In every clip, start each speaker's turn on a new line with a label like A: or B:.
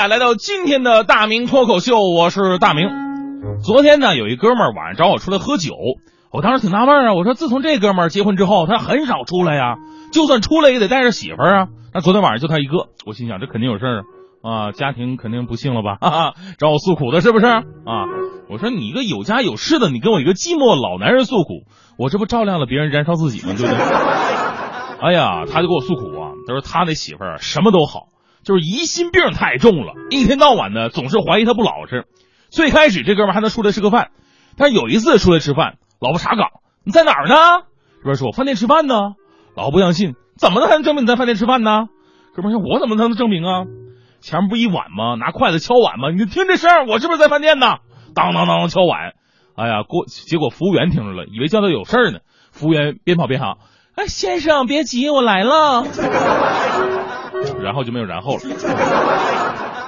A: 呀，来到今天的大明脱口秀，我是大明。昨天呢，有一哥们儿晚上找我出来喝酒，我当时挺纳闷啊，我说自从这哥们儿结婚之后，他很少出来呀，就算出来也得带着媳妇儿啊。那昨天晚上就他一个，我心想这肯定有事儿啊，家庭肯定不幸了吧？哈哈，找我诉苦的是不是啊？我说你一个有家有室的，你跟我一个寂寞老男人诉苦，我这不照亮了别人燃烧自己吗？对不对？哎呀，他就给我诉苦啊，他说他那媳妇儿什么都好。就是疑心病太重了，一天到晚的总是怀疑他不老实。最开始这哥们还能出来吃个饭，但是有一次出来吃饭，老婆查岗，你在哪儿呢？这边说饭店吃饭呢，老婆不相信，怎么能才能证明你在饭店吃饭呢？哥们说我怎么才能证明啊？前面不一碗吗？拿筷子敲碗吗？你听这声，我是不是在饭店呢？当当当敲碗，哎呀，过结果服务员听着了，以为叫他有事儿呢。服务员边跑边喊：“哎，先生别急，我来了。”然后就没有然后了。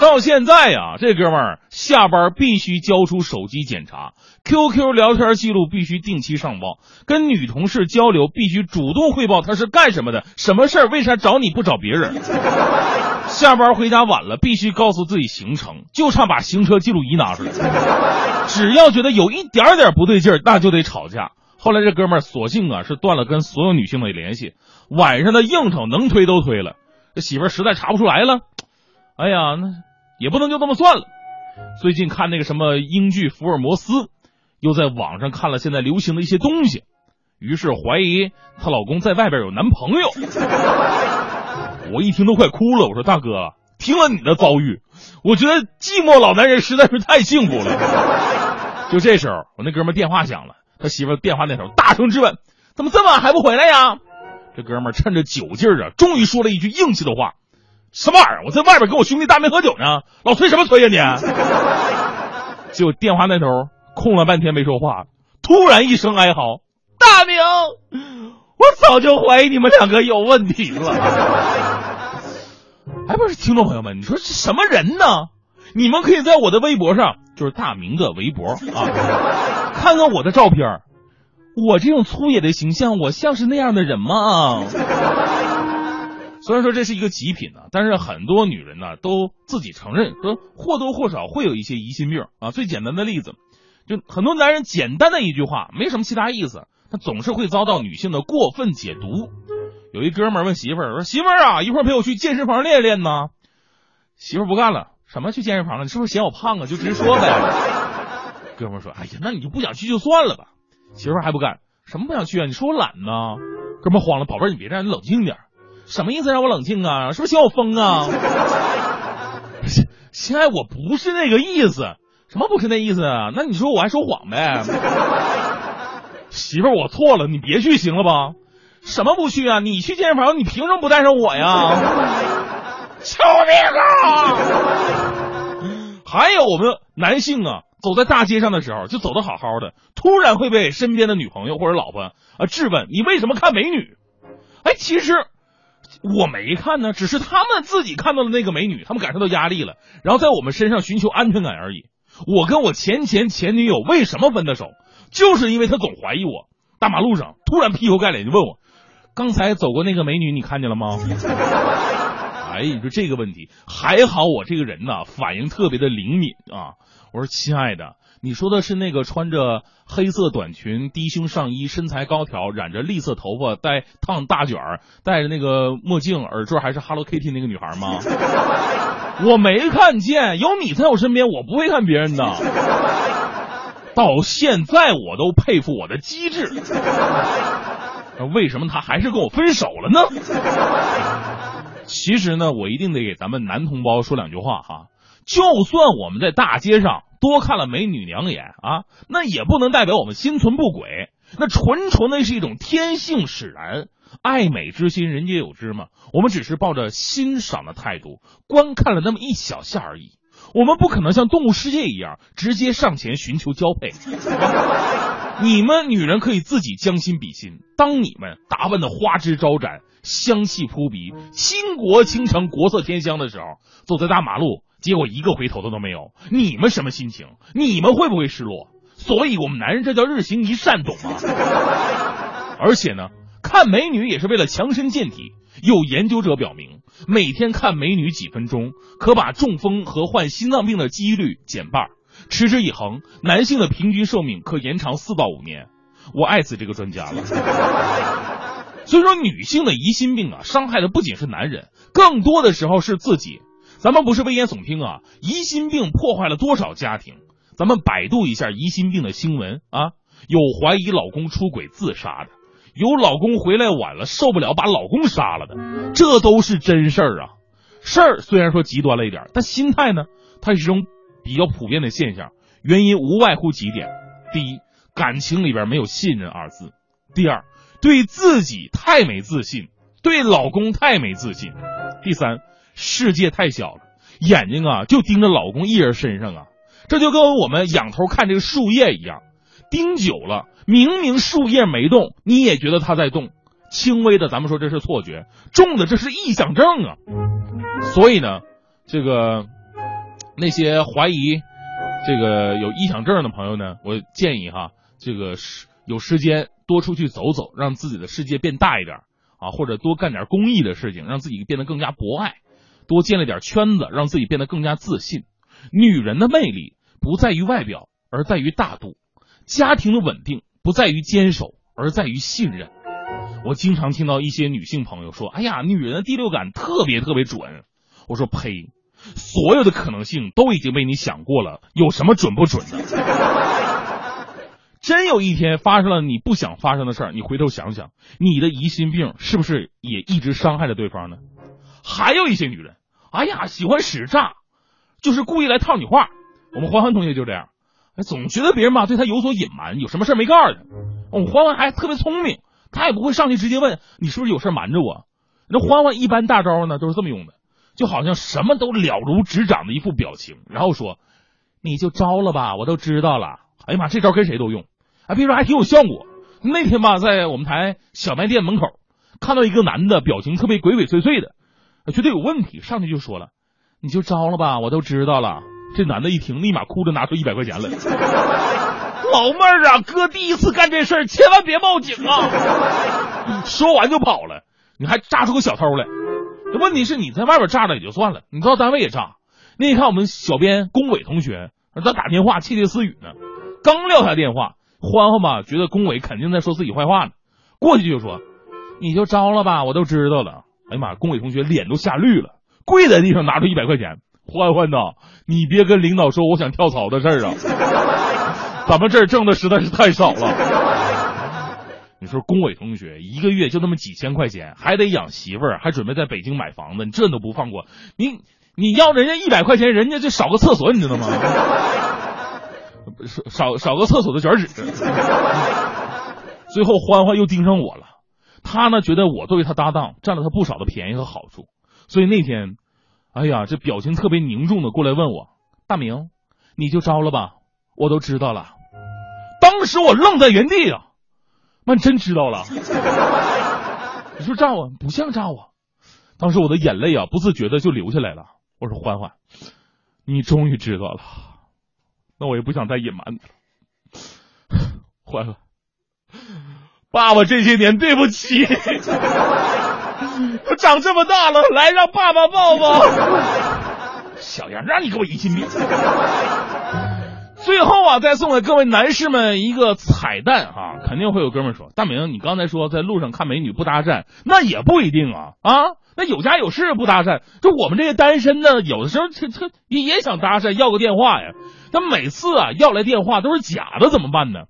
A: 到现在呀，这哥们儿下班必须交出手机检查，QQ 聊天记录必须定期上报，跟女同事交流必须主动汇报他是干什么的，什么事儿，为啥找你不找别人？下班回家晚了，必须告诉自己行程，就差把行车记录仪拿出来。只要觉得有一点点不对劲儿，那就得吵架。后来这哥们儿索性啊是断了跟所有女性的联系，晚上的应酬能推都推了。这媳妇儿实在查不出来了，哎呀，那也不能就这么算了。最近看那个什么英剧《福尔摩斯》，又在网上看了现在流行的一些东西，于是怀疑她老公在外边有男朋友。我一听都快哭了，我说大哥，听了你的遭遇，我觉得寂寞老男人实在是太幸福了。就这时候，我那哥们电话响了，他媳妇电话那头大声质问：“怎么这么晚还不回来呀？”这哥们儿趁着酒劲儿啊，终于说了一句硬气的话：“什么玩意儿？我在外边跟我兄弟大明喝酒呢，老催什么催呀你？” 结果电话那头空了半天没说话，突然一声哀嚎：“大明，我早就怀疑你们两个有问题了。”哎，不是，听众朋友们，你说这什么人呢？你们可以在我的微博上，就是大明的微博啊，看看我的照片。我这种粗野的形象，我像是那样的人吗？虽然说这是一个极品呢，但是很多女人呢都自己承认说或多或少会有一些疑心病啊。最简单的例子，就很多男人简单的一句话，没什么其他意思，他总是会遭到女性的过分解读。有一哥们问媳妇儿说：“媳妇儿啊，一会儿陪我去健身房练练呢。”媳妇儿不干了：“什么去健身房了？你是不是嫌我胖啊？就直说呗。”哥们说：“哎呀，那你就不想去就算了吧。”媳妇还不干，什么不想去啊？你说我懒呢？哥们慌了，宝贝儿，你别这样，你冷静点。什么意思？让我冷静啊？是不是嫌我疯啊？亲爱，我不是那个意思。什么不是那意思啊？那你说我还说谎呗？媳妇，我错了，你别去行了吧？什么不去啊？你去健身房，你凭什么不带上我呀？救命啊！还有我们男性啊。走在大街上的时候，就走的好好的，突然会被身边的女朋友或者老婆啊质问：“你为什么看美女？”哎，其实我没看呢，只是他们自己看到了那个美女，他们感受到压力了，然后在我们身上寻求安全感而已。我跟我前前前女友为什么分的手，就是因为她总怀疑我。大马路上突然劈头盖脸就问我：“刚才走过那个美女，你看见了吗？”哎，你说这个问题还好，我这个人呢反应特别的灵敏啊。我说亲爱的，你说的是那个穿着黑色短裙、低胸上衣、身材高挑、染着栗色头发、戴烫大卷、戴着那个墨镜、耳坠还是 Hello Kitty 那个女孩吗？我没看见，有你在我身边，我不会看别人的。到现在我都佩服我的机智。为什么他还是跟我分手了呢？其实呢，我一定得给咱们男同胞说两句话哈。就算我们在大街上多看了美女两眼啊，那也不能代表我们心存不轨。那纯纯的是一种天性使然，爱美之心，人皆有之嘛。我们只是抱着欣赏的态度观看了那么一小下而已。我们不可能像动物世界一样直接上前寻求交配。你们女人可以自己将心比心，当你们打扮的花枝招展、香气扑鼻、倾国倾城、国色天香的时候，走在大马路。结果一个回头的都没有，你们什么心情？你们会不会失落？所以我们男人这叫日行一善，懂吗？而且呢，看美女也是为了强身健体。有研究者表明，每天看美女几分钟，可把中风和患心脏病的几率减半。持之以恒，男性的平均寿命可延长四到五年。我爱死这个专家了。所以说，女性的疑心病啊，伤害的不仅是男人，更多的时候是自己。咱们不是危言耸听啊，疑心病破坏了多少家庭？咱们百度一下疑心病的新闻啊，有怀疑老公出轨自杀的，有老公回来晚了受不了把老公杀了的，这都是真事儿啊。事儿虽然说极端了一点，但心态呢，它是一种比较普遍的现象。原因无外乎几点：第一，感情里边没有信任二字；第二，对自己太没自信，对老公太没自信；第三，世界太小了，眼睛啊就盯着老公一人身上啊。这就跟我们仰头看这个树叶一样，盯久了，明明树叶没动，你也觉得它在动。轻微的，咱们说这是错觉；重的，这是臆想症啊。所以呢，这个那些怀疑这个有臆想症的朋友呢，我建议哈，这个有时间多出去走走，让自己的世界变大一点啊，或者多干点公益的事情，让自己变得更加博爱，多建立点圈子，让自己变得更加自信。女人的魅力不在于外表，而在于大度；家庭的稳定不在于坚守，而在于信任。我经常听到一些女性朋友说：“哎呀，女人的第六感特别特别准。”我说：“呸！所有的可能性都已经被你想过了，有什么准不准的？真有一天发生了你不想发生的事儿，你回头想想，你的疑心病是不是也一直伤害着对方呢？还有一些女人，哎呀，喜欢使诈。”就是故意来套你话，我们欢欢同学就这样，总觉得别人吧对他有所隐瞒，有什么事没告诉他。我们欢欢还特别聪明，他也不会上去直接问你是不是有事瞒着我。那欢欢一般大招呢都是这么用的，就好像什么都了如指掌的一副表情，然后说你就招了吧，我都知道了。哎呀妈，这招跟谁都用，哎，别说还挺有效果。那天吧，在我们台小卖店门口看到一个男的，表情特别鬼鬼祟祟的，觉得有问题，上去就说了。你就招了吧，我都知道了。这男的一听，立马哭着拿出一百块钱来。老妹儿啊，哥第一次干这事儿，千万别报警啊！说完就跑了。你还炸出个小偷来。问题是你在外边炸了也就算了，你到单位也炸。那你看我们小编龚伟同学，他打电话窃窃私语呢。刚撂下电话，欢欢吧觉得龚伟肯定在说自己坏话呢，过去就说：“你就招了吧，我都知道了。”哎呀妈，龚伟同学脸都吓绿了。跪在地上拿出一百块钱，欢欢呐，你别跟领导说我想跳槽的事儿啊，咱们这儿挣的实在是太少了。你说龚伟同学一个月就那么几千块钱，还得养媳妇儿，还准备在北京买房子，你这都不放过？你你要人家一百块钱，人家就少个厕所，你知道吗？少少少个厕所的卷纸。最后欢欢又盯上我了，他呢觉得我作为他搭档，占了他不少的便宜和好处。所以那天，哎呀，这表情特别凝重的过来问我：“大明，你就招了吧，我都知道了。”当时我愣在原地啊，那真知道了？你说诈我不像诈我？当时我的眼泪啊，不自觉的就流下来了。我说：“欢欢，你终于知道了，那我也不想再隐瞒你了。”坏了，爸爸这些年对不起。我长这么大了，来让爸爸抱抱。小样，让你给我一金币。最后啊，再送给各位男士们一个彩蛋哈，肯定会有哥们说：“大明，你刚才说在路上看美女不搭讪，那也不一定啊啊，那有家有室不搭讪，就我们这些单身的，有的时候他他也想搭讪，要个电话呀。那每次啊要来电话都是假的，怎么办呢？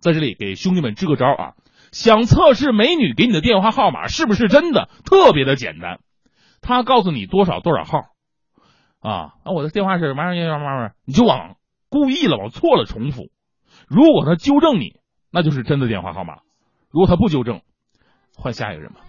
A: 在这里给兄弟们支个招啊。”想测试美女给你的电话号码是不是真的？特别的简单，她告诉你多少多少号，啊，那我的电话是马上要慢慢，你就往故意了往错了重复。如果他纠正你，那就是真的电话号码；如果他不纠正，换下一个人吧。